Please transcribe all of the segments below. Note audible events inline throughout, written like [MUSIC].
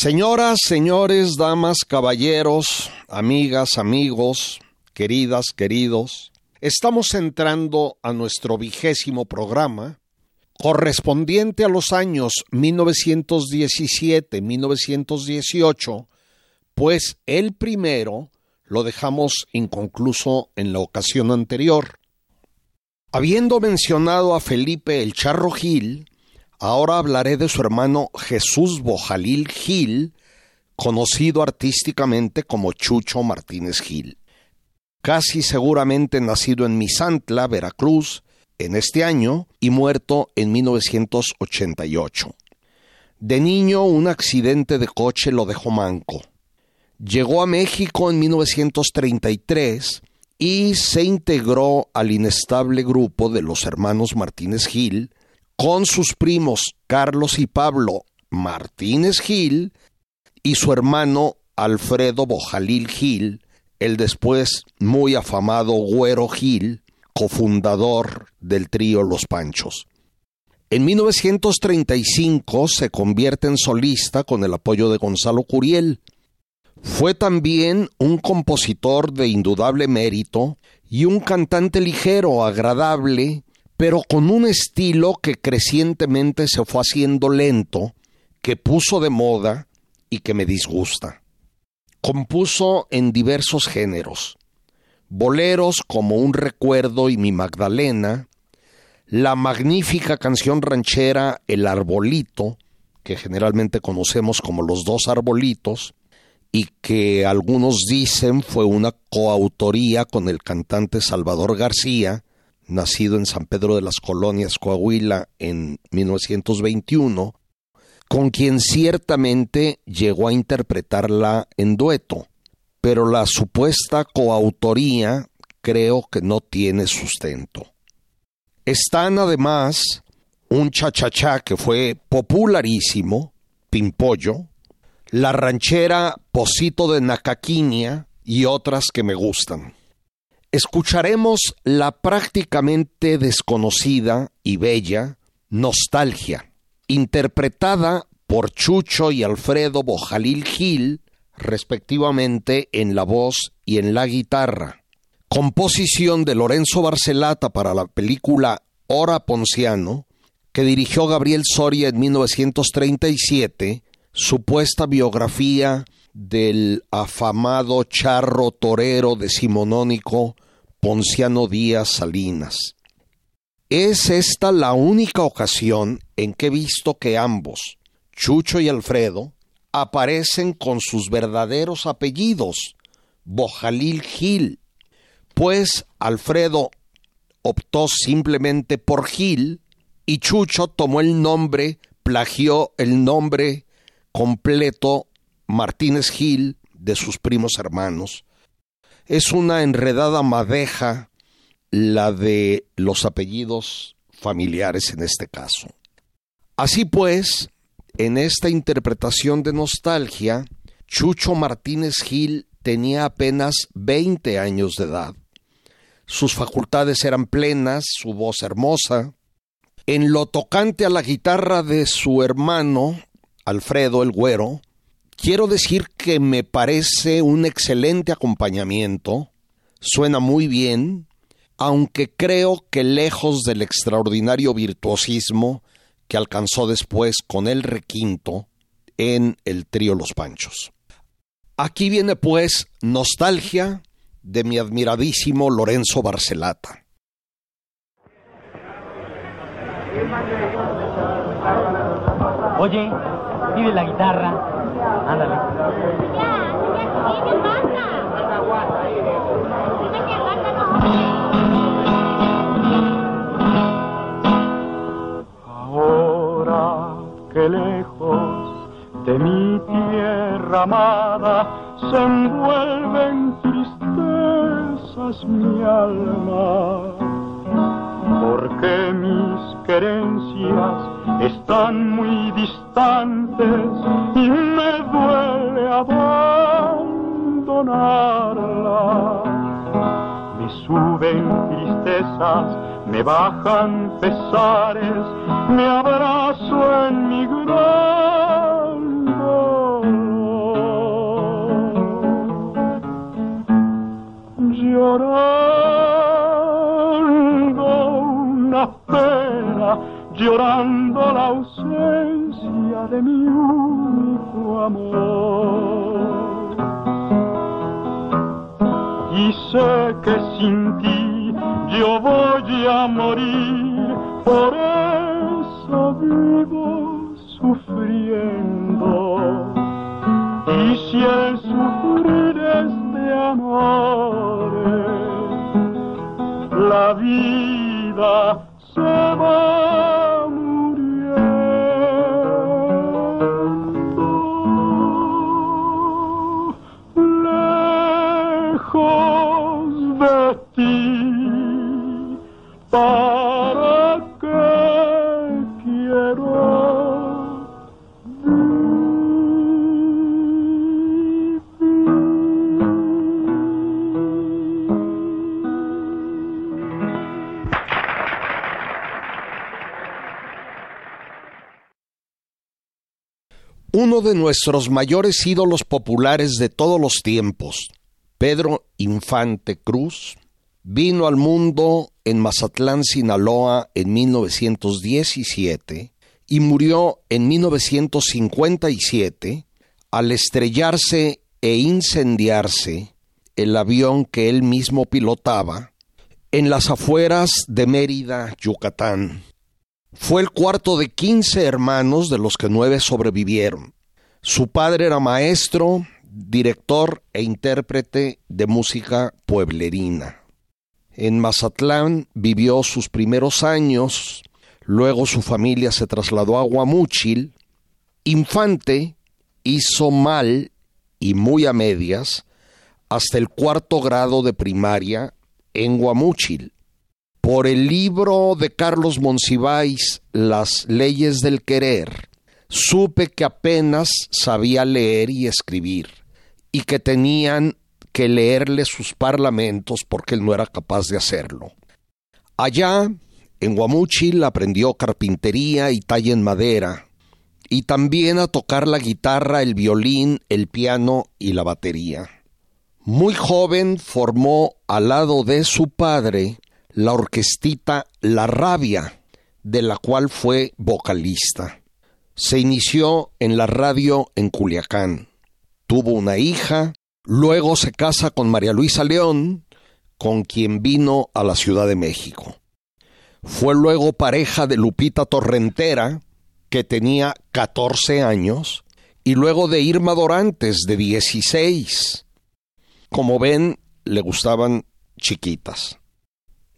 Señoras, señores, damas, caballeros, amigas, amigos, queridas, queridos, estamos entrando a nuestro vigésimo programa correspondiente a los años 1917-1918, pues el primero lo dejamos inconcluso en la ocasión anterior. Habiendo mencionado a Felipe el Charro Gil, Ahora hablaré de su hermano Jesús Bojalil Gil, conocido artísticamente como Chucho Martínez Gil. Casi seguramente nacido en Misantla, Veracruz, en este año y muerto en 1988. De niño un accidente de coche lo dejó manco. Llegó a México en 1933 y se integró al inestable grupo de los hermanos Martínez Gil, con sus primos Carlos y Pablo Martínez Gil y su hermano Alfredo Bojalil Gil, el después muy afamado Güero Gil, cofundador del trío Los Panchos. En 1935 se convierte en solista con el apoyo de Gonzalo Curiel. Fue también un compositor de indudable mérito y un cantante ligero, agradable pero con un estilo que crecientemente se fue haciendo lento, que puso de moda y que me disgusta. Compuso en diversos géneros, boleros como Un recuerdo y Mi Magdalena, la magnífica canción ranchera El Arbolito, que generalmente conocemos como Los Dos Arbolitos, y que algunos dicen fue una coautoría con el cantante Salvador García, nacido en San Pedro de las Colonias, Coahuila, en 1921, con quien ciertamente llegó a interpretarla en dueto, pero la supuesta coautoría creo que no tiene sustento. Están además un chachachá que fue popularísimo, Pimpollo, la ranchera Posito de Nacaquinia y otras que me gustan escucharemos la prácticamente desconocida y bella Nostalgia, interpretada por Chucho y Alfredo Bojalil Gil, respectivamente en la voz y en la guitarra. Composición de Lorenzo Barcelata para la película Hora Ponciano, que dirigió Gabriel Soria en 1937, supuesta biografía del afamado charro torero decimonónico Ponciano Díaz Salinas. Es esta la única ocasión en que he visto que ambos, Chucho y Alfredo, aparecen con sus verdaderos apellidos, Bojalil Gil, pues Alfredo optó simplemente por Gil y Chucho tomó el nombre, plagió el nombre completo Martínez Gil de sus primos hermanos. Es una enredada madeja la de los apellidos familiares en este caso. Así pues, en esta interpretación de nostalgia, Chucho Martínez Gil tenía apenas 20 años de edad. Sus facultades eran plenas, su voz hermosa. En lo tocante a la guitarra de su hermano, Alfredo el Güero, Quiero decir que me parece un excelente acompañamiento, suena muy bien, aunque creo que lejos del extraordinario virtuosismo que alcanzó después con el requinto en el trío Los Panchos. Aquí viene pues nostalgia de mi admiradísimo Lorenzo Barcelata. Oye, pide la guitarra. Ándale. Ahora que lejos de mi tierra amada se envuelve en tristezas mi alma, porque mis querencias están muy distantes y me duele abandonarla. Me suben tristezas, me bajan pesares, me abrazo en mi gran dolor. Llorando llorando la ausencia de mi único amor. Y sé que sin ti yo voy a morir, por eso vivo nuestros mayores ídolos populares de todos los tiempos, Pedro Infante Cruz, vino al mundo en Mazatlán, Sinaloa en 1917 y murió en 1957 al estrellarse e incendiarse el avión que él mismo pilotaba en las afueras de Mérida, Yucatán. Fue el cuarto de quince hermanos de los que nueve sobrevivieron. Su padre era maestro, director e intérprete de música pueblerina. En Mazatlán vivió sus primeros años, luego su familia se trasladó a Guamúchil. Infante hizo mal y muy a medias hasta el cuarto grado de primaria en Guamúchil. Por el libro de Carlos Monsiváis, Las leyes del querer, supe que apenas sabía leer y escribir, y que tenían que leerle sus parlamentos porque él no era capaz de hacerlo. Allá, en Guamúchil, aprendió carpintería y talla en madera, y también a tocar la guitarra, el violín, el piano y la batería. Muy joven formó al lado de su padre la orquestita La Rabia, de la cual fue vocalista. Se inició en la radio en Culiacán. Tuvo una hija, luego se casa con María Luisa León, con quien vino a la Ciudad de México. Fue luego pareja de Lupita Torrentera, que tenía 14 años, y luego de Irma Dorantes, de 16. Como ven, le gustaban chiquitas.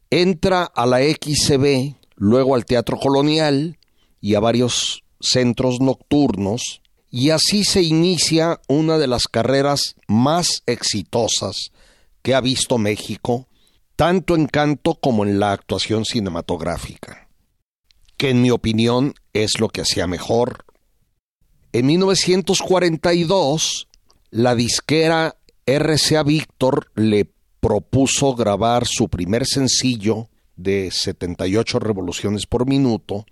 Entra a la XCB, luego al Teatro Colonial y a varios centros nocturnos, y así se inicia una de las carreras más exitosas que ha visto México, tanto en canto como en la actuación cinematográfica, que en mi opinión es lo que hacía mejor. En 1942, la disquera RCA Víctor le propuso grabar su primer sencillo de 78 revoluciones por minuto,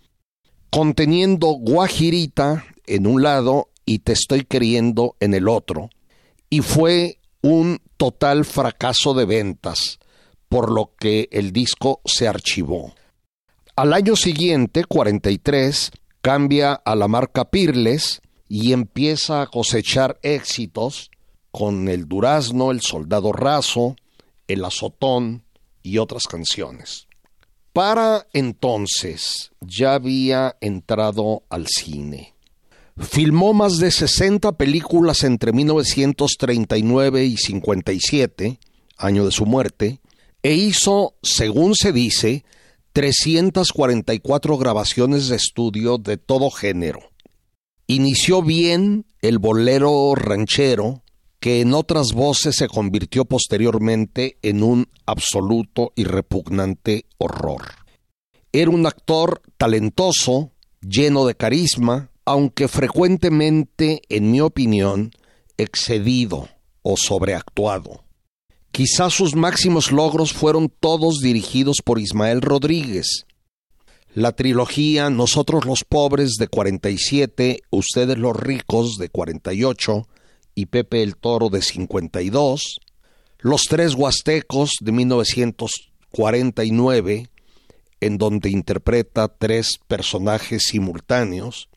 conteniendo Guajirita en un lado y Te estoy queriendo en el otro, y fue un total fracaso de ventas, por lo que el disco se archivó. Al año siguiente, 43, cambia a la marca Pirles y empieza a cosechar éxitos con El Durazno, El Soldado Raso, El Azotón y otras canciones. Para entonces ya había entrado al cine. Filmó más de 60 películas entre 1939 y 57, año de su muerte, e hizo, según se dice, 344 grabaciones de estudio de todo género. inició bien el bolero ranchero que en otras voces se convirtió posteriormente en un absoluto y repugnante horror. Era un actor talentoso, lleno de carisma, aunque frecuentemente, en mi opinión, excedido o sobreactuado. Quizás sus máximos logros fueron todos dirigidos por Ismael Rodríguez. La trilogía Nosotros los pobres de 47, Ustedes los ricos de 48 y Pepe el Toro de 52, Los tres huastecos de 1949, en donde interpreta tres personajes simultáneos,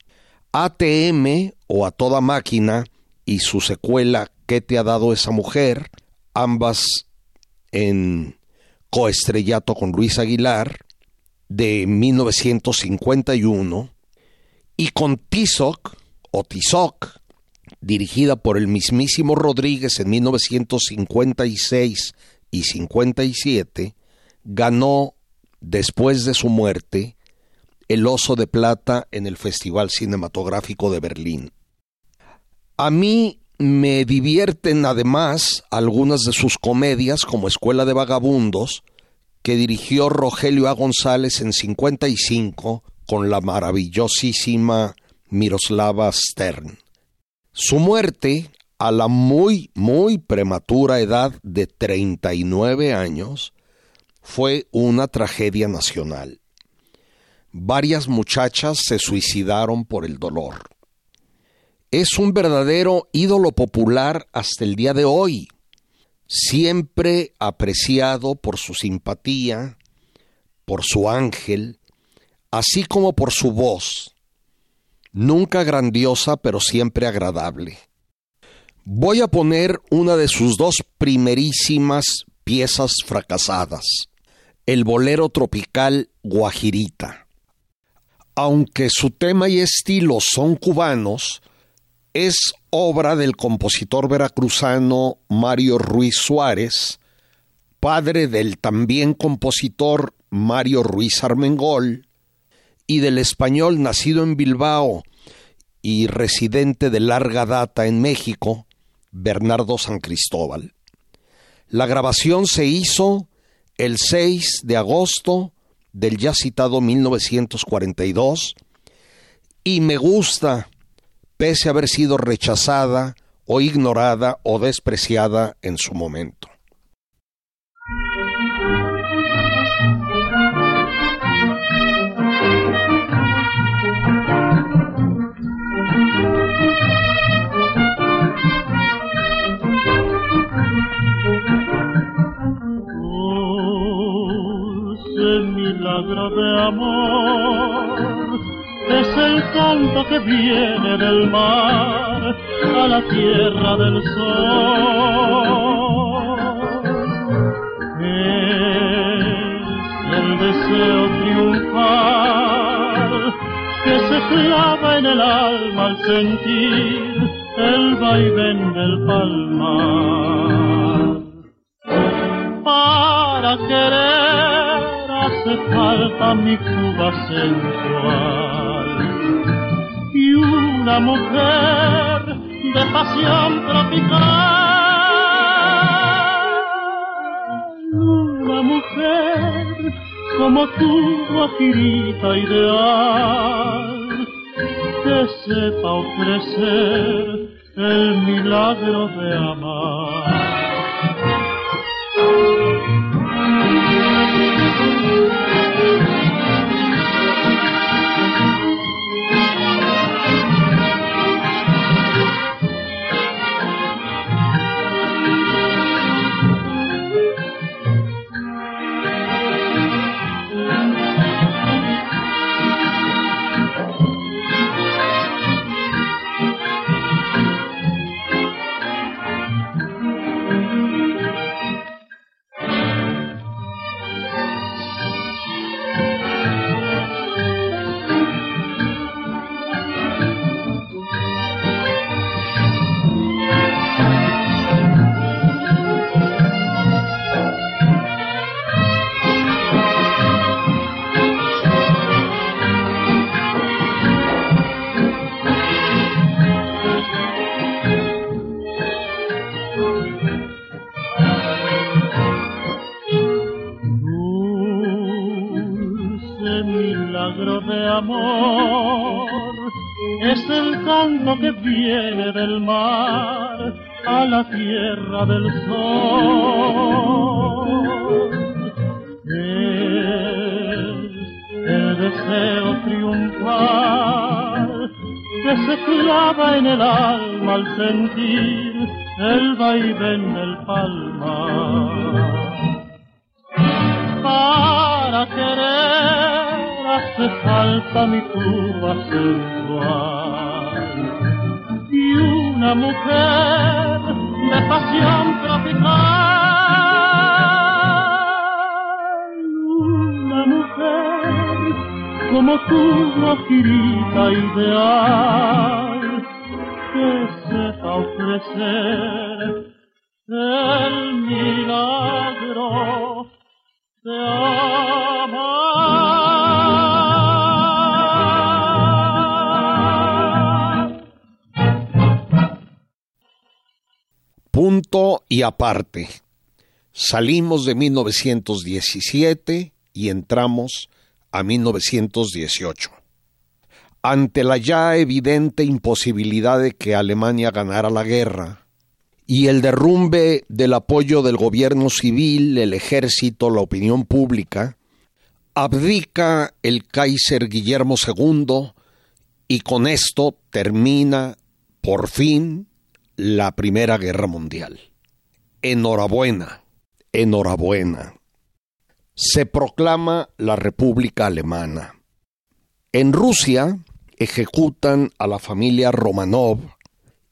ATM o A Toda Máquina y su secuela ¿Qué te ha dado esa mujer? ambas en coestrellato con Luis Aguilar de 1951 y con Tizoc o Tizoc dirigida por el mismísimo Rodríguez en 1956 y 57 ganó después de su muerte el Oso de Plata en el Festival Cinematográfico de Berlín. A mí me divierten además algunas de sus comedias como Escuela de Vagabundos, que dirigió Rogelio A. González en 55 con la maravillosísima Miroslava Stern. Su muerte, a la muy, muy prematura edad de 39 años, fue una tragedia nacional. Varias muchachas se suicidaron por el dolor es un verdadero ídolo popular hasta el día de hoy, siempre apreciado por su simpatía, por su ángel, así como por su voz, nunca grandiosa pero siempre agradable. Voy a poner una de sus dos primerísimas piezas fracasadas, el bolero tropical Guajirita. Aunque su tema y estilo son cubanos, es obra del compositor veracruzano Mario Ruiz Suárez, padre del también compositor Mario Ruiz Armengol, y del español nacido en Bilbao y residente de larga data en México, Bernardo San Cristóbal. La grabación se hizo el 6 de agosto del ya citado 1942 y me gusta pese a haber sido rechazada o ignorada o despreciada en su momento. De amor es el canto que viene del mar a la tierra del sol. Es el deseo triunfal que se clava en el alma al sentir el vaivén del palmar. Para querer hace falta mi Cuba sensual y una mujer de pasión tropical. Una mujer como tu guajirita ideal, que sepa ofrecer el milagro de amar. Viene del mar a la tierra del sol. Es el deseo triunfal que se clava en el alma al sentir el vaivén del palma. Para querer hace falta mi tuba sensual una mujer de pasión tropical. Una mujer como tú, guajirita ideal, que sepa ofrecer el milagro de amar. Y aparte. Salimos de 1917 y entramos a 1918. Ante la ya evidente imposibilidad de que Alemania ganara la guerra y el derrumbe del apoyo del gobierno civil, el ejército, la opinión pública, abdica el Kaiser Guillermo II y con esto termina por fin la Primera Guerra Mundial. Enhorabuena, enhorabuena se proclama la República Alemana. En Rusia ejecutan a la familia Romanov,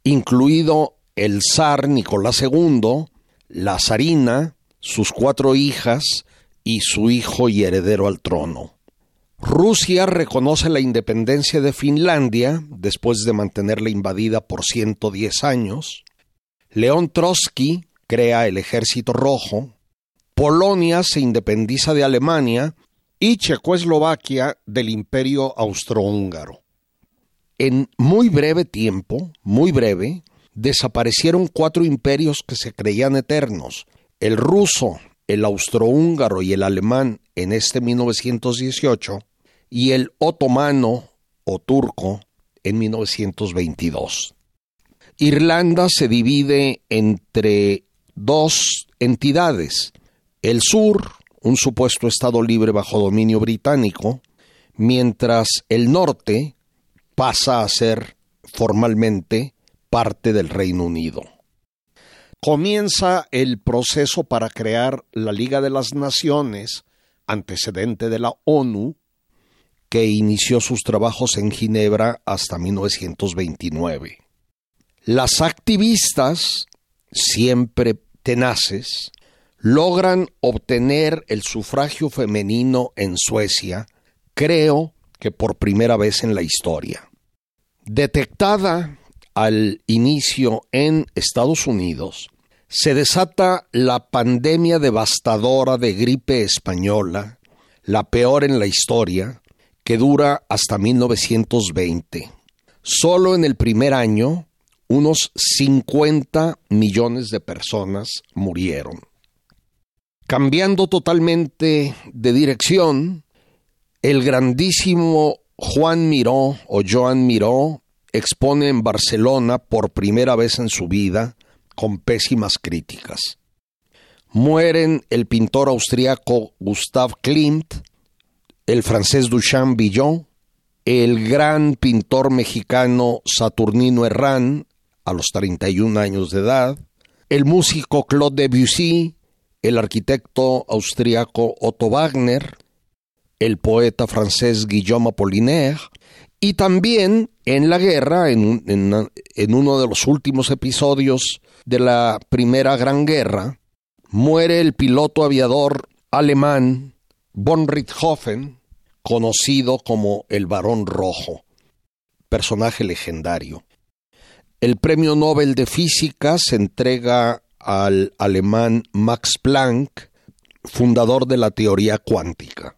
incluido el zar Nicolás II, la zarina, sus cuatro hijas y su hijo y heredero al trono. Rusia reconoce la independencia de Finlandia después de mantenerla invadida por 110 años. León Trotsky crea el Ejército Rojo, Polonia se independiza de Alemania y Checoslovaquia del Imperio Austrohúngaro. En muy breve tiempo, muy breve, desaparecieron cuatro imperios que se creían eternos, el ruso, el austrohúngaro y el alemán en este 1918 y el otomano o turco en 1922. Irlanda se divide entre dos entidades, el sur, un supuesto Estado libre bajo dominio británico, mientras el norte pasa a ser formalmente parte del Reino Unido. Comienza el proceso para crear la Liga de las Naciones, antecedente de la ONU, que inició sus trabajos en Ginebra hasta 1929. Las activistas, siempre tenaces, logran obtener el sufragio femenino en Suecia, creo que por primera vez en la historia. Detectada al inicio en Estados Unidos, se desata la pandemia devastadora de gripe española, la peor en la historia, que dura hasta 1920. Solo en el primer año, unos 50 millones de personas murieron. Cambiando totalmente de dirección, el grandísimo Juan Miró o Joan Miró expone en Barcelona por primera vez en su vida con pésimas críticas. Mueren el pintor austriaco Gustave Klimt, el francés Duchamp Villon, el gran pintor mexicano Saturnino Herrán a los 31 años de edad, el músico Claude Debussy, el arquitecto austriaco Otto Wagner, el poeta francés Guillaume Apollinaire, y también en la guerra, en, en, uno de los últimos episodios de la Primera Gran Guerra, muere el piloto aviador alemán von Richthofen, conocido como el Barón Rojo, personaje legendario. El premio Nobel de Física se entrega al alemán Max Planck, fundador de la teoría cuántica.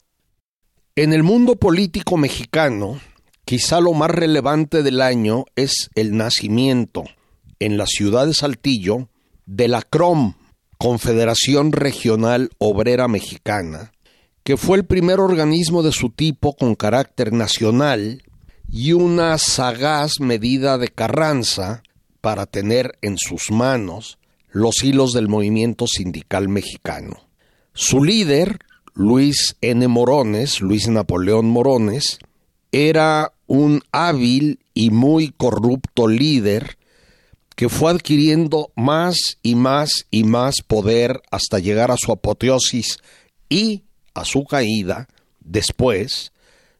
En el mundo político mexicano, quizá lo más relevante del año es el nacimiento en la ciudad de Saltillo de la CROM, Confederación Regional Obrera Mexicana, que fue el primer organismo de su tipo con carácter nacional y una sagaz medida de Carranza para tener en sus manos los hilos del movimiento sindical mexicano. Su líder, Luis N. Morones, Luis Napoleón Morones, era un hábil y muy corrupto líder que fue adquiriendo más y más y más poder hasta llegar a su apoteosis y a su caída después,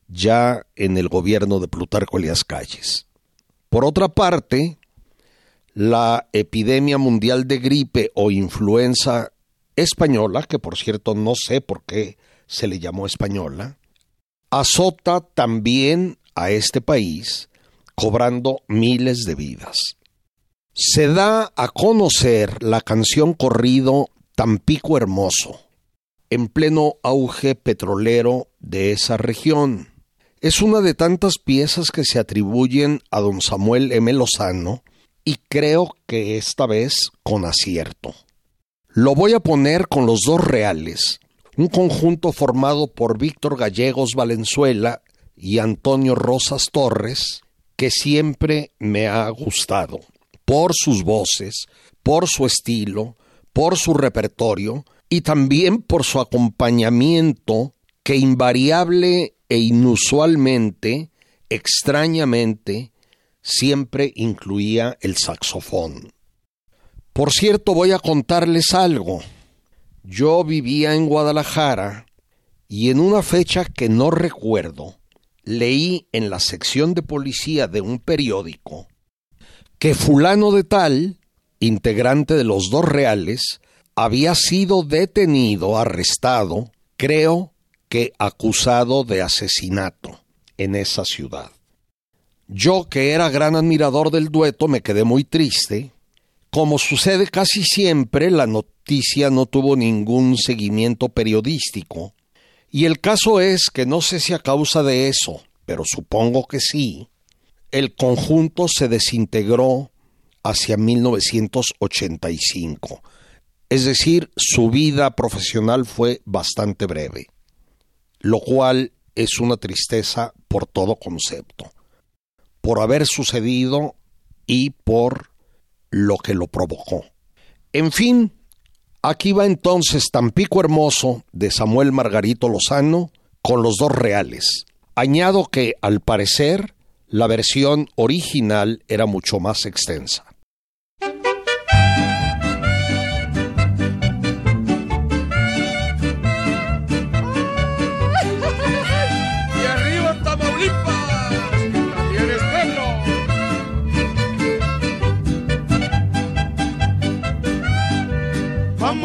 ya en el gobierno de Plutarco Elias Calles. Por otra parte, la epidemia mundial de gripe o influenza española, que por cierto no sé por qué se le llamó española, azota también a este país, cobrando miles de vidas. Se da a conocer la canción corrido Tampico Hermoso, en pleno auge petrolero de esa región. Es una de tantas piezas que se atribuyen a don Samuel M. Lozano y creo que esta vez con acierto. Lo voy a poner con los dos reales, un conjunto formado por Víctor Gallegos Valenzuela y Antonio Rosas Torres, que siempre me ha gustado, por sus voces, por su estilo, por su repertorio y también por su acompañamiento que invariable e inusualmente, extrañamente, siempre incluía el saxofón. Por cierto, voy a contarles algo. Yo vivía en Guadalajara y en una fecha que no recuerdo, leí en la sección de policía de un periódico que fulano de tal, integrante de los dos reales, había sido detenido, arrestado, creo que acusado de asesinato en esa ciudad. Yo, que era gran admirador del dueto, me quedé muy triste. Como sucede casi siempre, la noticia no tuvo ningún seguimiento periodístico. Y el caso es que no sé si a causa de eso, pero supongo que sí, el conjunto se desintegró hacia 1985. Es decir, su vida profesional fue bastante breve, lo cual es una tristeza por todo concepto por haber sucedido y por lo que lo provocó. En fin, aquí va entonces Tampico Hermoso de Samuel Margarito Lozano con los dos reales. Añado que, al parecer, la versión original era mucho más extensa.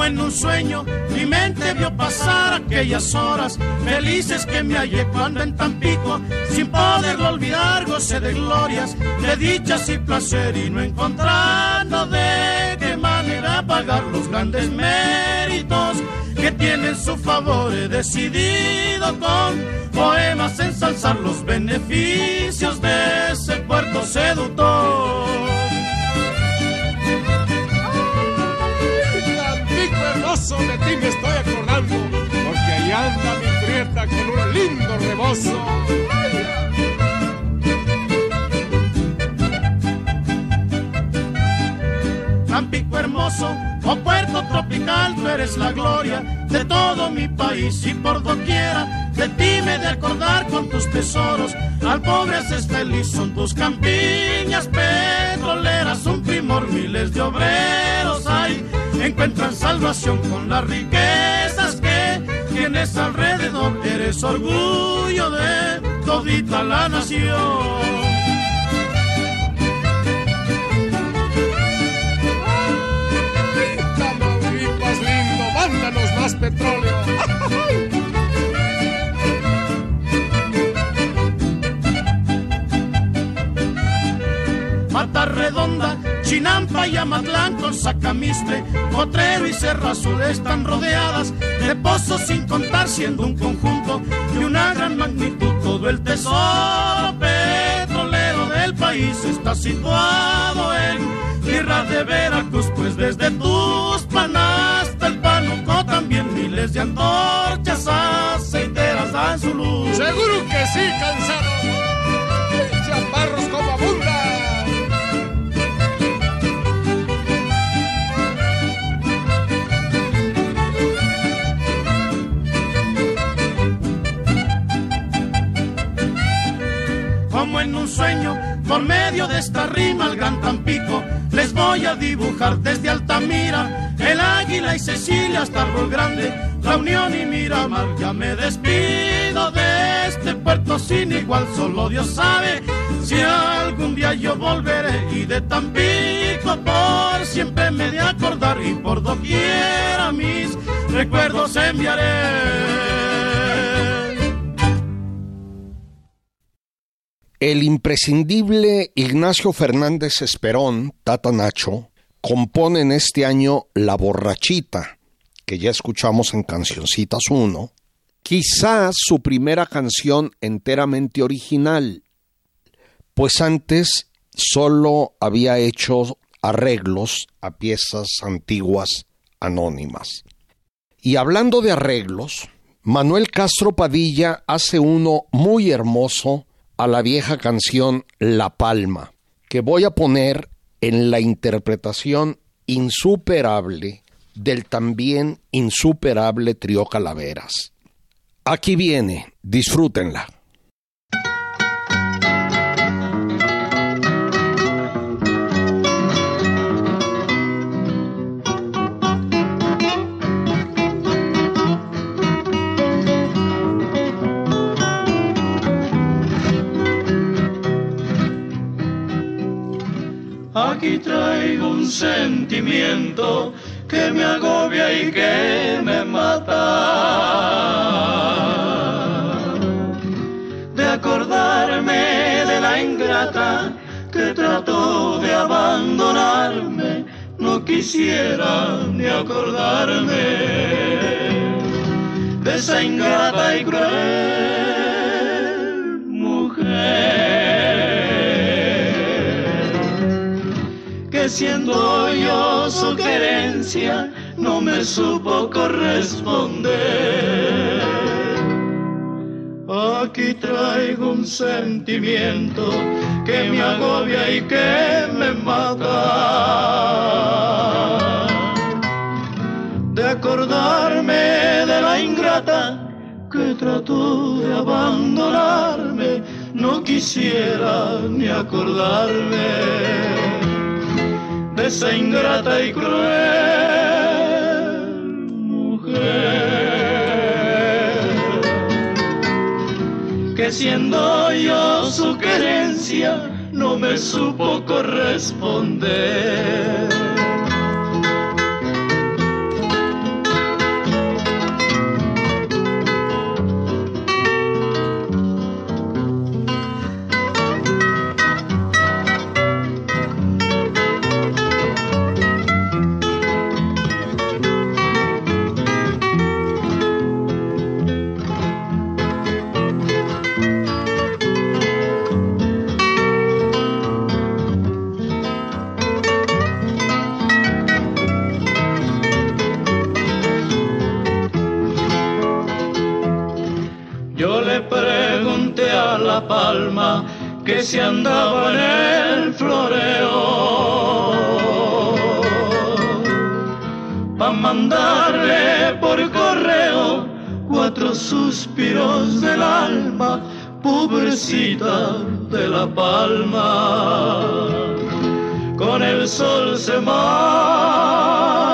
En un sueño mi mente vio pasar aquellas horas felices que me hallé cuando en Tampico, sin poderlo olvidar, gocé de glorias, de dichas y placer y no encontrando de qué manera pagar los grandes méritos que tienen su favor. He decidido con poemas ensalzar los beneficios de ese puerto seductor. De ti me estoy acordando, porque ahí anda mi prieta con un lindo rebozo. Hermoso, oh puerto tropical, tú eres la gloria de todo mi país y por doquiera de ti me de acordar con tus tesoros. Al pobre haces feliz, son tus campiñas petroleras, un primor, miles de obreros hay encuentran salvación con las riquezas que tienes alrededor. Eres orgullo de todita la nación. Más petróleo. Mata redonda Chinampa y Amatlán con Sacamiste, Potrero y Cerro Azul están rodeadas de pozos sin contar siendo un conjunto de una gran magnitud. Todo el tesoro petrolero del país está situado en tierra de Veracruz, pues desde Panuco también miles de antorchas aceiteras dan su luz. Seguro que sí, cansado chaparros como abunda. Como en un sueño, por medio de esta rima al gran Tampico, les voy a dibujar desde Altamira, el Águila y Cecilia hasta Árbol Grande, La Unión y Miramar. Ya me despido de este puerto sin igual, solo Dios sabe si algún día yo volveré y de Tampico por siempre me de acordar y por doquiera mis recuerdos enviaré. El imprescindible Ignacio Fernández Esperón, Tata Nacho, compone en este año La Borrachita, que ya escuchamos en Cancioncitas 1, quizás su primera canción enteramente original, pues antes solo había hecho arreglos a piezas antiguas anónimas. Y hablando de arreglos, Manuel Castro Padilla hace uno muy hermoso a la vieja canción La Palma, que voy a poner en la interpretación insuperable del también insuperable trío Calaveras. Aquí viene, disfrútenla. Aquí traigo un sentimiento que me agobia y que me mata. De acordarme de la ingrata que trató de abandonarme, no quisiera ni acordarme de esa ingrata y cruel mujer. Siendo yo su querencia no me supo corresponder. Aquí traigo un sentimiento que me agobia y que me mata. De acordarme de la ingrata que trató de abandonarme, no quisiera ni acordarme esa ingrata y cruel mujer que siendo yo su querencia no me supo corresponder. Que si andaba en el floreo pa mandarle por correo cuatro suspiros del alma, pobrecita de La Palma. Con el sol se marchitó.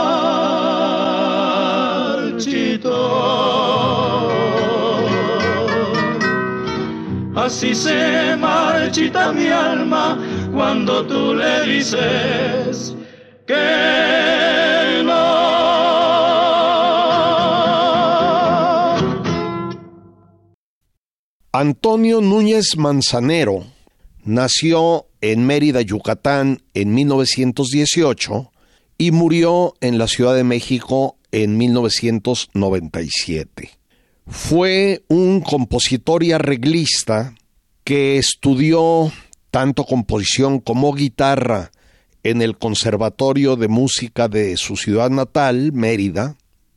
Se marchita mi alma cuando tú le dices que no. Antonio Núñez Manzanero nació en Mérida, Yucatán, en 1918 y murió en la Ciudad de México en 1997. Fue un compositor y arreglista que estudió tanto composición como guitarra en el Conservatorio de Música de su ciudad natal, Mérida,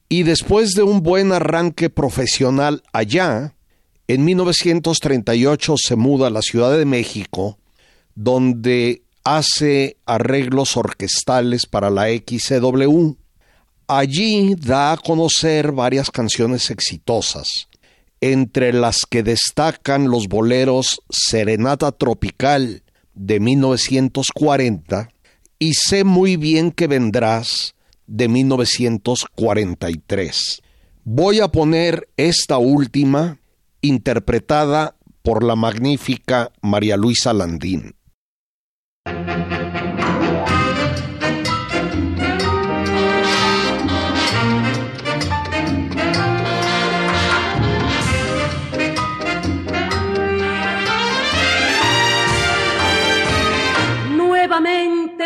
y después de un buen arranque profesional allá, En 1938 se muda a la Ciudad de México, donde hace arreglos orquestales para la XCW. Allí da a conocer varias canciones exitosas, entre las que destacan los boleros Serenata Tropical de 1940 y Sé muy bien que vendrás de 1943. Voy a poner esta última interpretada por la magnífica María Luisa Landín.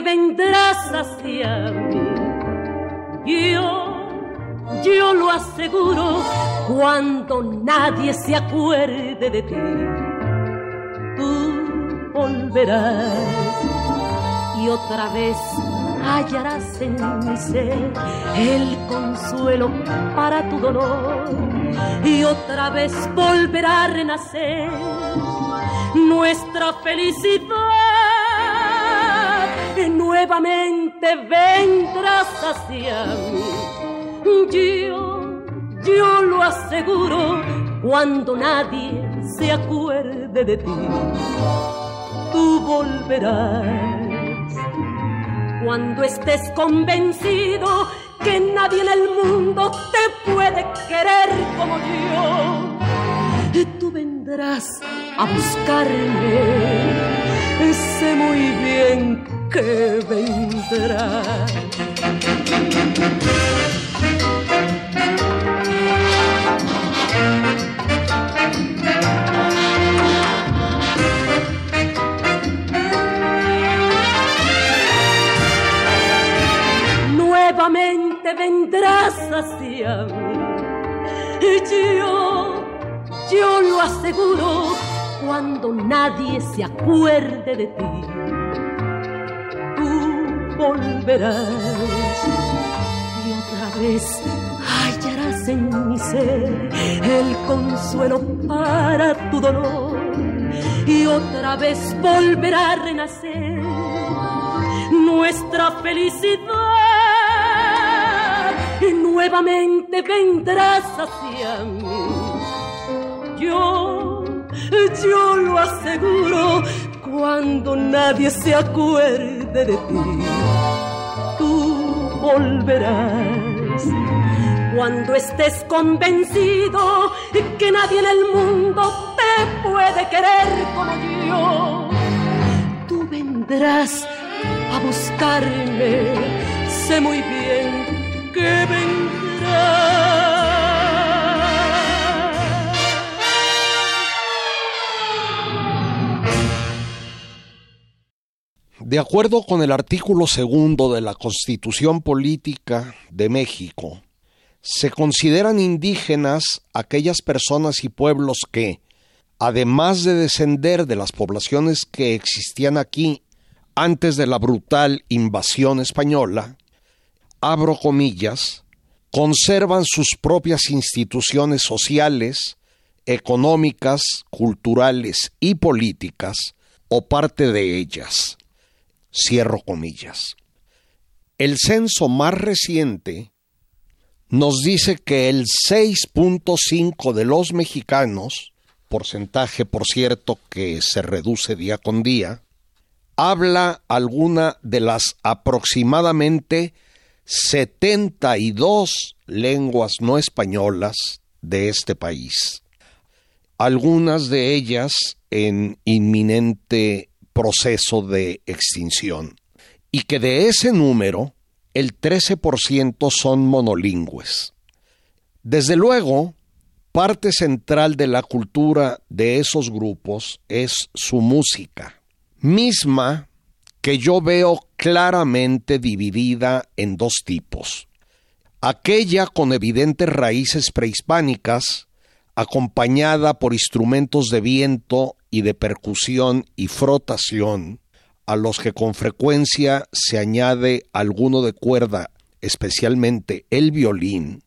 Vendrás hacia mí. Yo, yo lo aseguro cuando nadie se acuerde de ti. Tú volverás y otra vez hallarás en mi ser el consuelo para tu dolor y otra vez volverá a renacer nuestra felicidad nuevamente vendrás hacia mí yo yo lo aseguro cuando nadie se acuerde de ti tú volverás cuando estés convencido que nadie en el mundo te puede querer como yo, tú vendrás a buscarme. Sé muy bien que vendrás. nuevamente vendrás hacia mí. Y yo, yo lo aseguro, cuando nadie se acuerde de ti, volverás y otra vez hallarás en mi ser el consuelo para tu dolor y otra vez volverá a renacer nuestra felicidad y nuevamente vendrás hacia mí. Yo, yo lo aseguro cuando nadie se acuerde de ti. Volverás cuando estés convencido que nadie en el mundo te puede querer como yo. Tú vendrás a buscarme, sé muy bien de acuerdo con el artículo segundo de la Constitución Política de México, se consideran indígenas aquellas personas y pueblos que, además de descender de las poblaciones que existían aquí antes de la brutal invasión española, abro comillas, conservan sus propias instituciones sociales, económicas, culturales y políticas, o parte de ellas. Cierro comillas. El censo más reciente nos dice que el 6.5 de los mexicanos, porcentaje por cierto que se reduce día con día, habla alguna de las aproximadamente 72 lenguas no españolas de este país, algunas de ellas en inminente proceso de extinción, y que de ese número el 13% son monolingües. Desde luego, parte central de la cultura de esos grupos es su música, misma que yo veo claramente dividida en dos tipos. Aquella con evidentes raíces prehispánicas, acompañada por instrumentos de viento y de percusión y frotación, a los que con frecuencia se añade alguno de cuerda, especialmente el violín.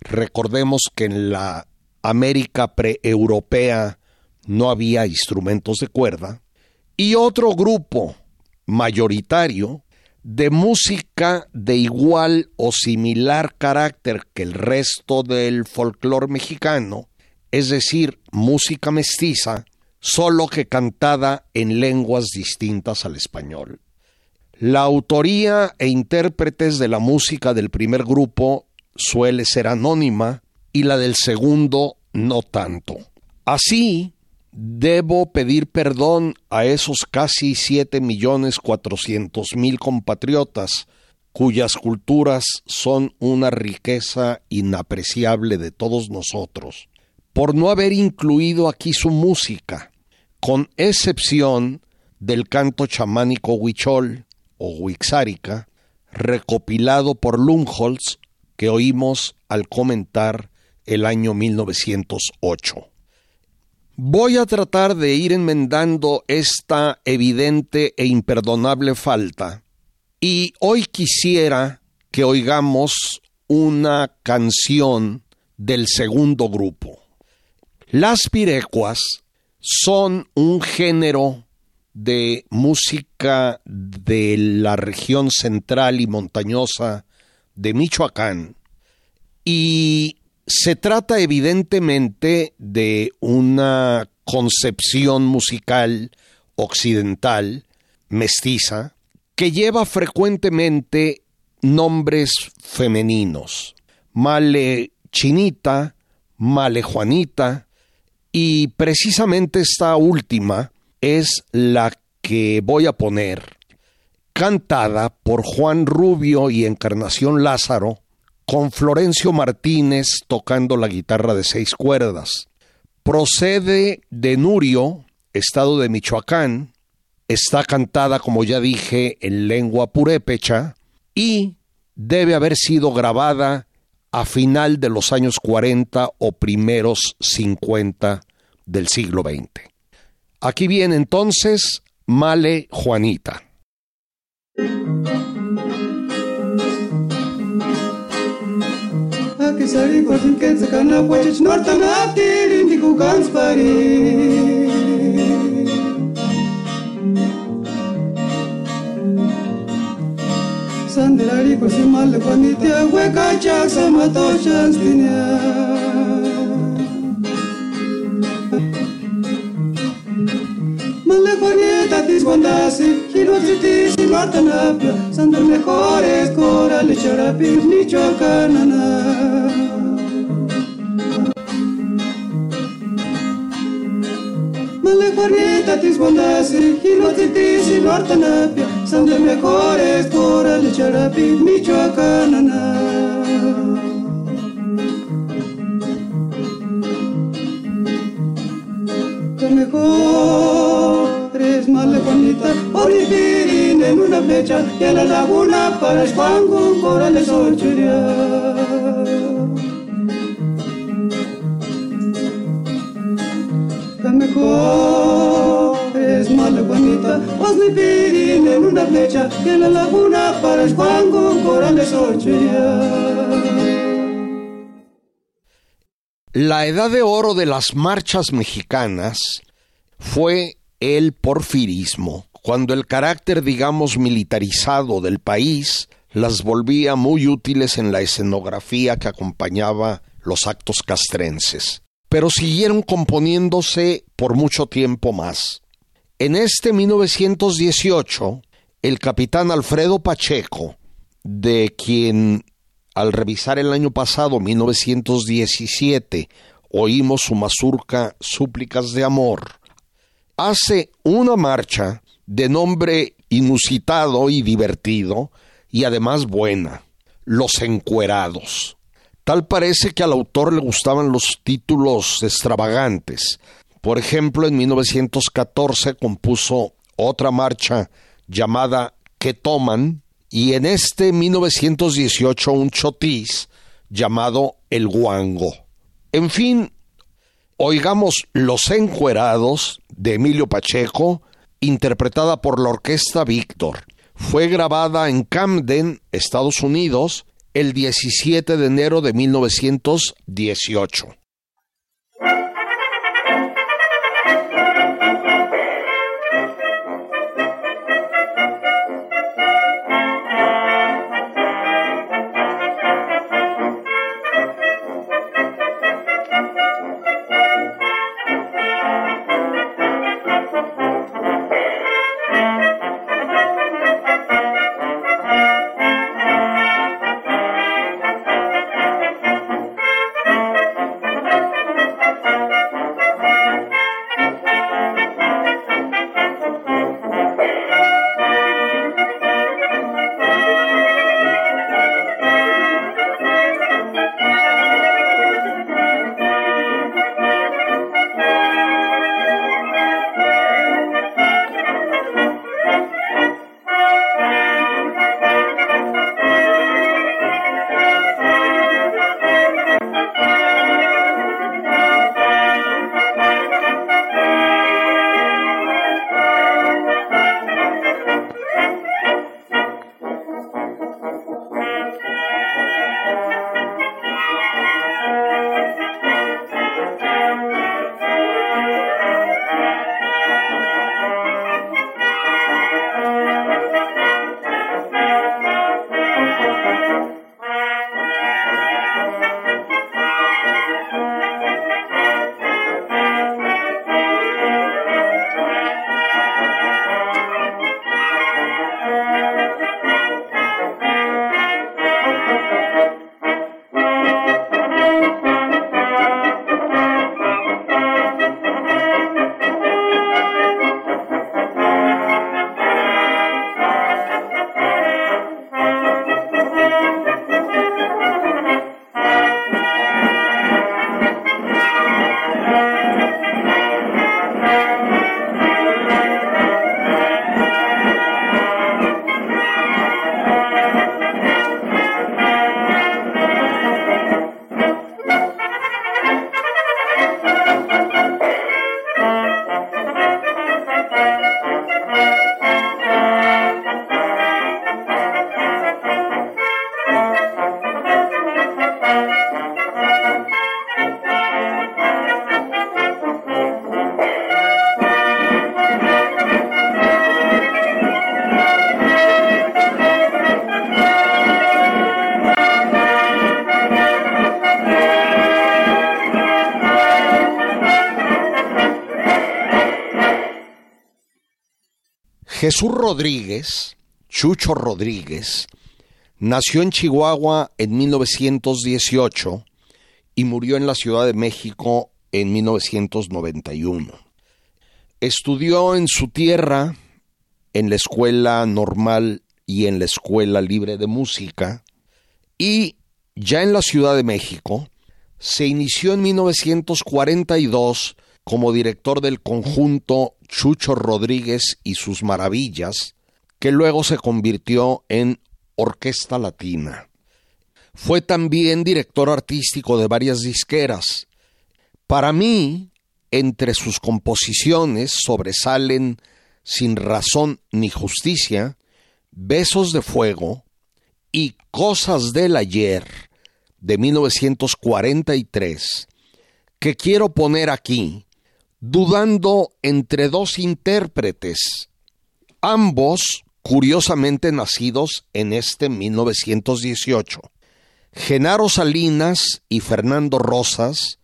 Recordemos que en la América preeuropea no había instrumentos de cuerda, y otro grupo mayoritario de música de igual o similar carácter que el resto del folclore mexicano, es decir, música mestiza, solo que cantada en lenguas distintas al español. La autoría e intérpretes de la música del primer grupo suele ser anónima y la del segundo no tanto. Así, debo pedir perdón a esos casi siete millones cuatrocientos mil compatriotas cuyas culturas son una riqueza inapreciable de todos nosotros, por no haber incluido aquí su música, con excepción del canto chamánico huichol o huixárica, recopilado por Lumholtz, que oímos al comentar el año 1908. Voy a tratar de ir enmendando esta evidente e imperdonable falta y hoy quisiera que oigamos una canción del segundo grupo. Las pirecuas son un género de música de la región central y montañosa de Michoacán y se trata evidentemente de una concepción musical occidental, mestiza, que lleva frecuentemente nombres femeninos. Male Chinita, y precisamente esta última es la que voy a poner, cantada por Juan Rubio y Encarnación Lázaro, con Florencio Martínez tocando la guitarra de seis cuerdas. Procede de Nurio, estado de Michoacán, está cantada, como ya dije, en lengua purépecha y debe haber sido grabada a final de los años 40 o primeros 50 del siglo XX. Aquí viene entonces Male Juanita. kisari kwatin kenza kana pwachich norta na tiri ndiku ganspari Sandelari kwasimale kwanitia weka chak samato chanstinia Male kwanieta tiskwandasi Kilotitisi norta napia Sandal mejores corales charapis ni chocanana. Male corneta tisbondasi, hilotitisi nortanapia, son de mejores corales charapi, michoacanana. Que mejores male bonita, oripirin en una flecha, y a la laguna para espango corales ochuria. mejor La edad de oro de las marchas mexicanas fue el porfirismo, cuando el carácter, digamos, militarizado del país las volvía muy útiles en la escenografía que acompañaba los actos castrenses. Pero siguieron componiéndose por mucho tiempo más. En este 1918, el capitán Alfredo Pacheco, de quien al revisar el año pasado, 1917, oímos su mazurca Súplicas de Amor, hace una marcha de nombre inusitado y divertido y además buena, Los Encuerados. Tal parece que al autor le gustaban los títulos extravagantes. Por ejemplo, en 1914 compuso otra marcha llamada Que toman y en este 1918 un chotis llamado El Guango. En fin, oigamos Los Encuerados de Emilio Pacheco, interpretada por la Orquesta Víctor. Fue grabada en Camden, Estados Unidos, el 17 de enero de 1918. Rodríguez, Chucho Rodríguez, nació en Chihuahua en 1918 y murió en la Ciudad de México en 1991. Estudió en su tierra, en la Escuela Normal y en la Escuela Libre de Música, y ya en la Ciudad de México, se inició en 1942 como director del conjunto Chucho Rodríguez y sus Maravillas, que luego se convirtió en Orquesta Latina. Fue también director artístico de varias disqueras. Para mí, entre sus composiciones sobresalen Sin razón ni justicia, Besos de Fuego y Cosas del Ayer de 1943, que quiero poner aquí, dudando entre dos intérpretes, ambos curiosamente nacidos en este 1918, Genaro Salinas y Fernando Rosas,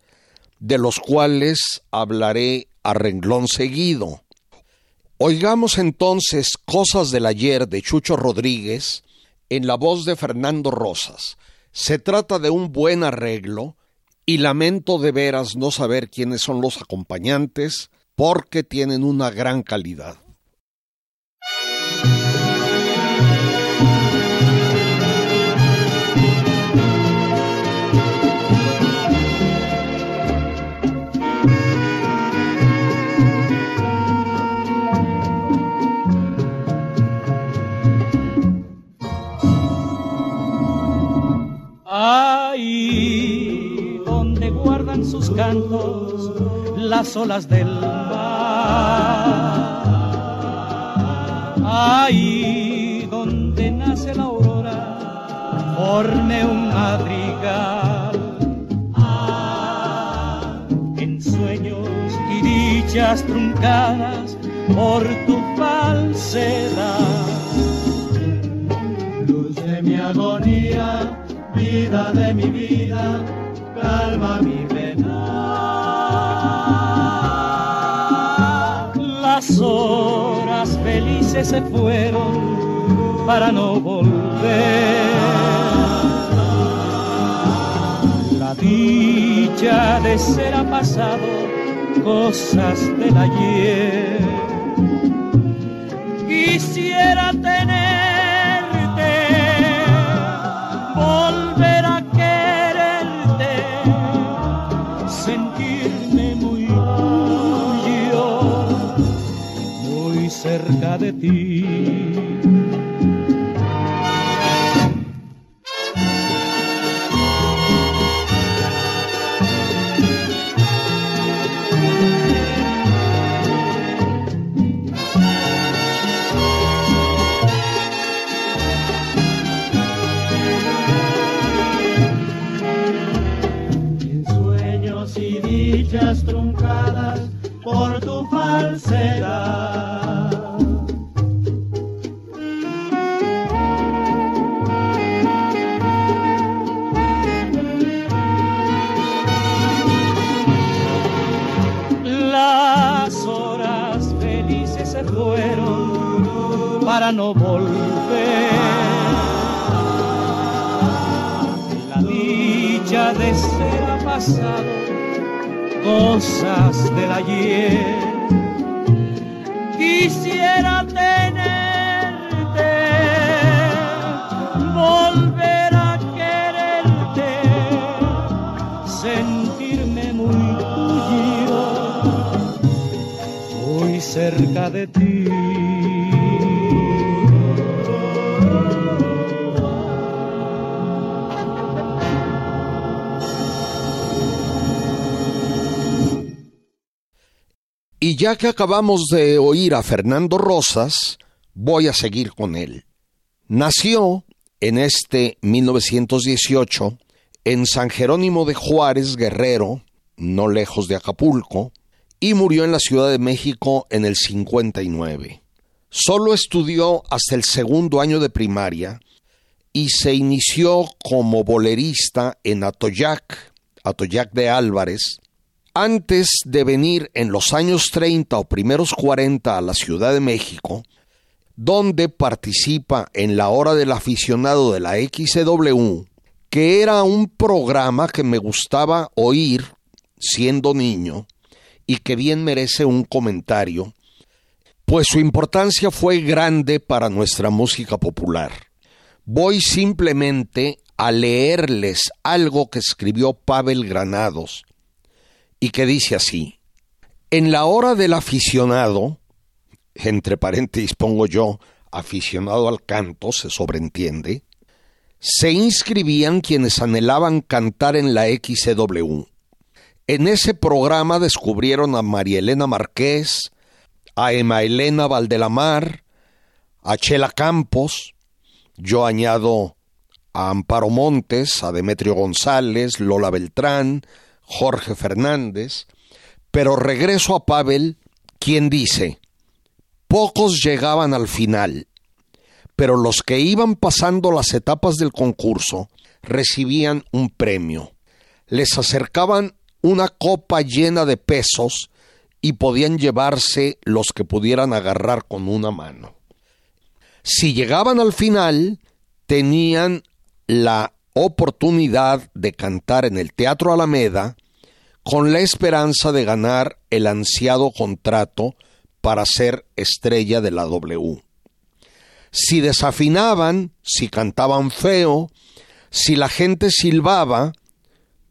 de los cuales hablaré a renglón seguido. Oigamos entonces Cosas del ayer de Chucho Rodríguez en la voz de Fernando Rosas. Se trata de un buen arreglo y lamento de veras no saber quiénes son los acompañantes porque tienen una gran calidad. Cantos las olas del mar. Ahí donde nace la aurora, forme un madrigal. Ah, en sueños y dichas truncadas por tu falsedad. Luz de mi agonía vida de mi vida, calma mi pena. Las horas felices se fueron para no volver. La dicha de ser ha pasado, cosas del ayer. Ser ha pasado, cosas del ayer. Quisiera tenerte, volver a quererte, sentirme muy tuyo, muy cerca de ti. Ya que acabamos de oír a Fernando Rosas, voy a seguir con él. Nació en este 1918 en San Jerónimo de Juárez, Guerrero, no lejos de Acapulco, y murió en la Ciudad de México en el 59. Solo estudió hasta el segundo año de primaria y se inició como bolerista en Atoyac, Atoyac de Álvarez, antes de venir en los años 30 o primeros 40 a la Ciudad de México, donde participa en la hora del aficionado de la XW, que era un programa que me gustaba oír siendo niño y que bien merece un comentario, pues su importancia fue grande para nuestra música popular. Voy simplemente a leerles algo que escribió Pavel Granados y que dice así, en la hora del aficionado, entre paréntesis pongo yo, aficionado al canto, se sobreentiende, se inscribían quienes anhelaban cantar en la XW. En ese programa descubrieron a María Elena Marqués, a Emma Elena Valdelamar, a Chela Campos, yo añado a Amparo Montes, a Demetrio González, Lola Beltrán, Jorge Fernández, pero regreso a Pavel, quien dice, pocos llegaban al final, pero los que iban pasando las etapas del concurso recibían un premio. Les acercaban una copa llena de pesos y podían llevarse los que pudieran agarrar con una mano. Si llegaban al final, tenían la oportunidad de cantar en el Teatro Alameda con la esperanza de ganar el ansiado contrato para ser estrella de la W. Si desafinaban, si cantaban feo, si la gente silbaba,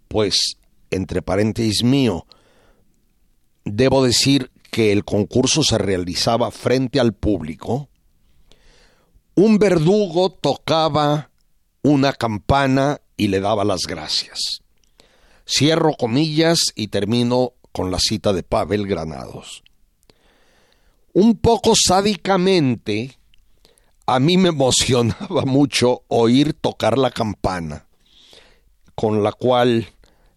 pues, entre paréntesis mío, debo decir que el concurso se realizaba frente al público, un verdugo tocaba una campana y le daba las gracias. Cierro comillas y termino con la cita de Pavel Granados. Un poco sádicamente, a mí me emocionaba [LAUGHS] mucho oír tocar la campana, con la cual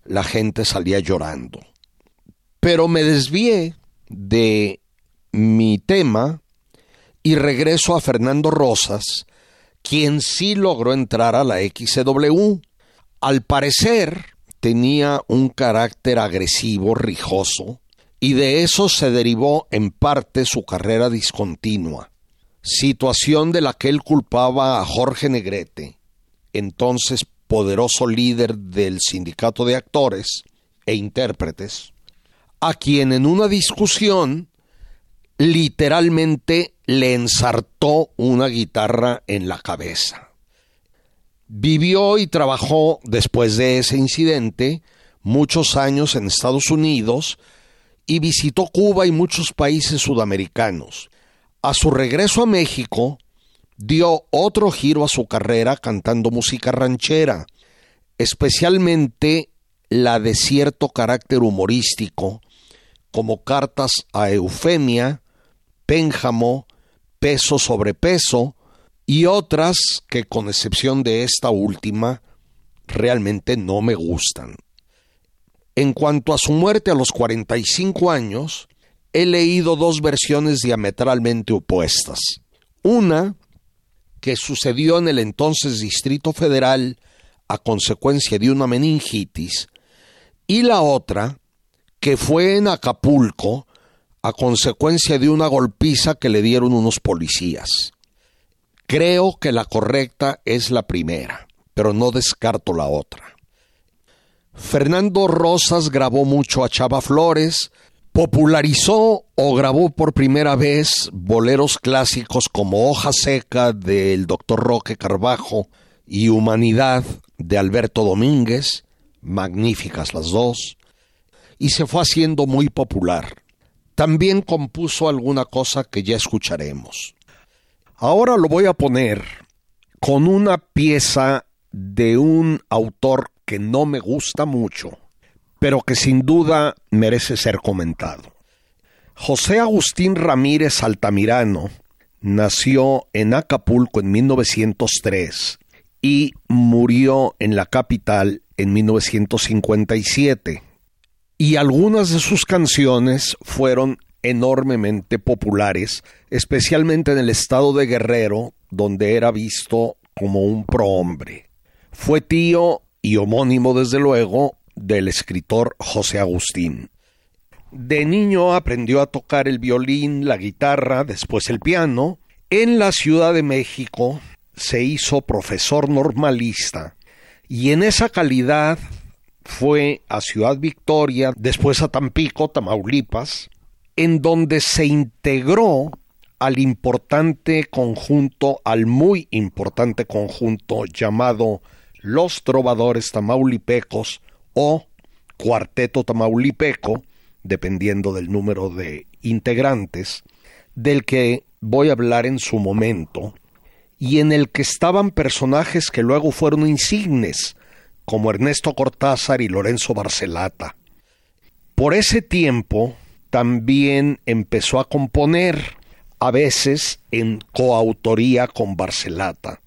la gente salía llorando. Pero me desvié de mi tema y regreso a Fernando Rosas, quien sí logró entrar a la XW. Al parecer tenía un carácter agresivo, rijoso, y de eso se derivó en parte su carrera discontinua, situación de la que él culpaba a Jorge Negrete, entonces poderoso líder del sindicato de actores e intérpretes, a quien en una discusión literalmente le ensartó una guitarra en la cabeza. Vivió y trabajó después de ese incidente muchos años en Estados Unidos y visitó Cuba y muchos países sudamericanos. A su regreso a México, dio otro giro a su carrera cantando música ranchera, especialmente la de cierto carácter humorístico, como Cartas a Eufemia, Pénjamo, peso sobre peso y otras que con excepción de esta última realmente no me gustan. En cuanto a su muerte a los 45 años, he leído dos versiones diametralmente opuestas. Una, que sucedió en el entonces Distrito Federal a consecuencia de una meningitis, y la otra, que fue en Acapulco a consecuencia de una golpiza que le dieron unos policías. Creo que la correcta es la primera, pero no descarto la otra. Fernando Rosas grabó mucho a Chava Flores, popularizó o grabó por primera vez boleros clásicos como Hoja Seca del Dr. Roque Carbajo y Humanidad de Alberto Domínguez, magníficas las dos, y se fue haciendo muy popular. También compuso alguna cosa que ya escucharemos. Ahora lo voy a poner con una pieza de un autor que no me gusta mucho, pero que sin duda merece ser comentado. José Agustín Ramírez Altamirano nació en Acapulco en 1903 y murió en la capital en 1957 y algunas de sus canciones fueron enormemente populares, especialmente en el estado de Guerrero, donde era visto como un prohombre. Fue tío y homónimo, desde luego, del escritor José Agustín. De niño aprendió a tocar el violín, la guitarra, después el piano, En la Ciudad de México se hizo profesor normalista y en esa calidad fue a Ciudad Victoria, después a Tampico, Tamaulipas, en donde se integró al importante conjunto, al muy importante conjunto llamado Los Trovadores Tamaulipecos o Cuarteto Tamaulipeco, dependiendo del número de integrantes, del que voy a hablar en su momento, y en el que estaban personajes que luego fueron insignes, como Ernesto Cortázar y Lorenzo Barcelata. Por ese tiempo también empezó a componer, a veces en coautoría con Barcelata.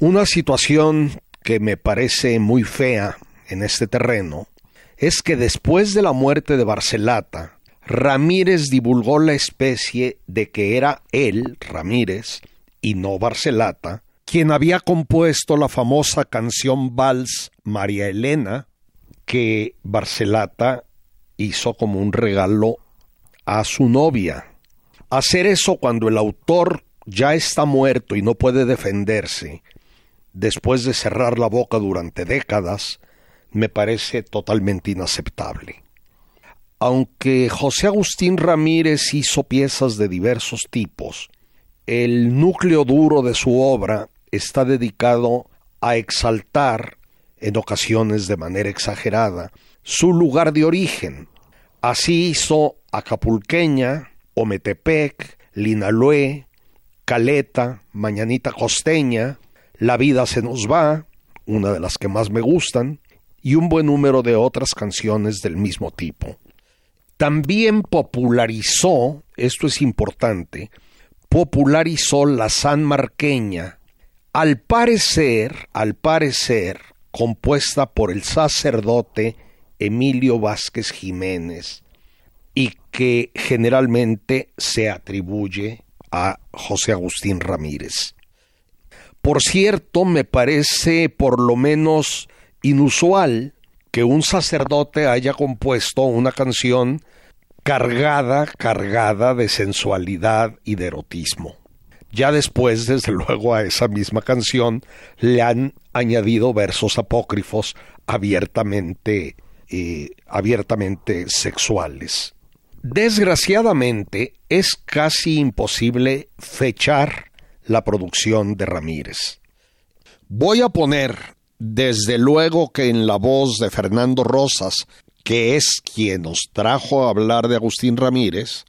Una situación que me parece muy fea en este terreno es que después de la muerte de Barcelata, Ramírez divulgó la especie de que era él, Ramírez, y no Barcelata, quien había compuesto la famosa canción Vals María Elena, que Barcelata hizo como un regalo a su novia. Hacer eso cuando el autor ya está muerto y no puede defenderse, después de cerrar la boca durante décadas, me parece totalmente inaceptable. Aunque José Agustín Ramírez hizo piezas de diversos tipos, el núcleo duro de su obra está dedicado a exaltar, en ocasiones de manera exagerada, su lugar de origen. Así hizo Acapulqueña, Ometepec, Linaloé, Caleta, Mañanita Costeña, La vida se nos va, una de las que más me gustan, y un buen número de otras canciones del mismo tipo. También popularizó, esto es importante, popularizó la San Marqueña, al parecer, al parecer, compuesta por el sacerdote Emilio Vázquez Jiménez y que generalmente se atribuye a José Agustín Ramírez. Por cierto, me parece por lo menos inusual que un sacerdote haya compuesto una canción cargada, cargada de sensualidad y de erotismo. Ya después, desde [LAUGHS] luego, a esa misma canción le han añadido versos apócrifos abiertamente, eh, abiertamente sexuales. Desgraciadamente, es casi imposible fechar la producción de Ramírez. Voy a poner, desde luego que en la voz de Fernando Rosas, que es quien nos trajo a hablar de Agustín Ramírez,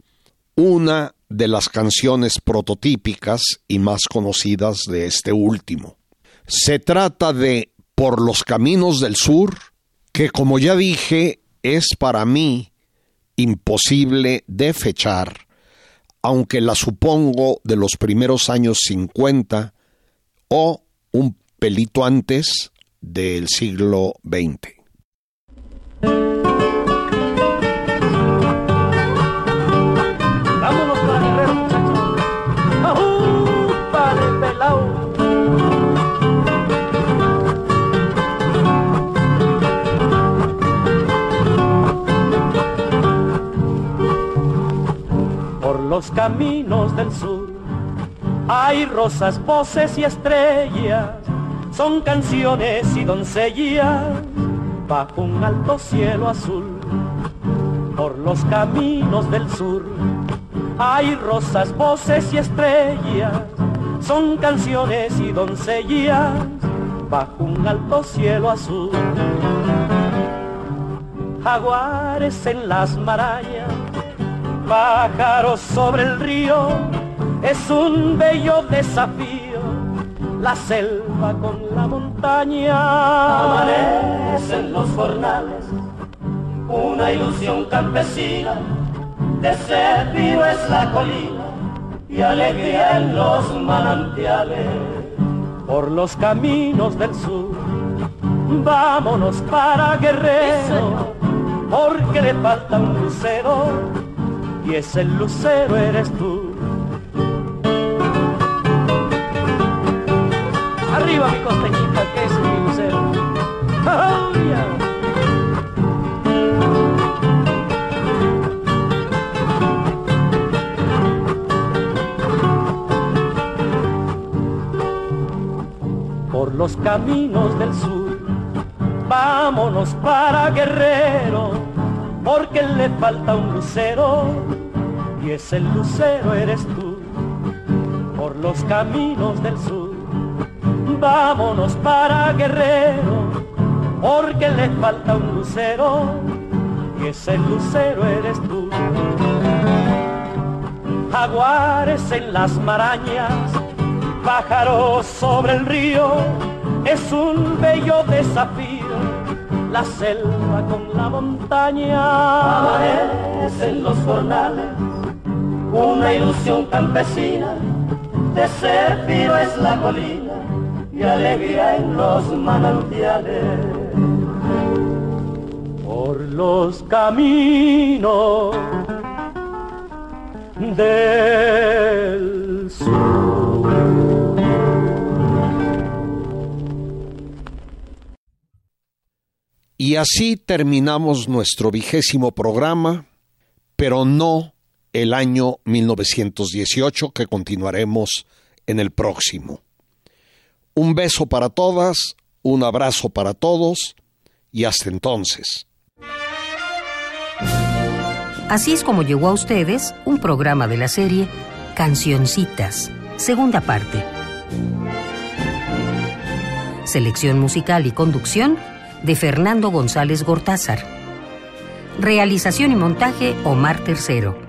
una de las canciones prototípicas y más conocidas de este último. Se trata de Por los Caminos del Sur, que como ya dije es para mí imposible de fechar, aunque la supongo de los primeros años 50 o un pelito antes del siglo XX. Los caminos del sur. Hay rosas, voces y estrellas, son canciones y doncellas bajo un alto cielo azul. Por los caminos del sur hay rosas, voces y estrellas, son canciones y doncellas bajo un alto cielo azul. Jaguares en las marallas pájaros sobre el río es un bello desafío. La selva con la montaña amanecen los jornales, una ilusión campesina. De ser es la colina y alegría en los manantiales. Por los caminos del sur, vámonos para Guerrero, porque le falta un lucero y ese lucero eres tú. Arriba mi costeñita, que es mi lucero. ¡Oh, por los caminos del sur. Vámonos para Guerrero, porque le falta un lucero, y ese lucero eres tú, por los caminos del sur. Vámonos para Guerrero, porque le falta un lucero, y ese lucero eres tú. Jaguares en las marañas, pájaros sobre el río, es un bello desafío, la selva con la montaña. en los jornales, una ilusión campesina, de ser piro es la colina y alegría en los manantiales. Por los caminos del sur. Y así terminamos nuestro vigésimo programa, pero no el año 1918 que continuaremos en el próximo. Un beso para todas, un abrazo para todos y hasta entonces. Así es como llegó a ustedes un programa de la serie Cancioncitas, segunda parte. Selección musical y conducción de Fernando González Gortázar. Realización y montaje Omar Tercero.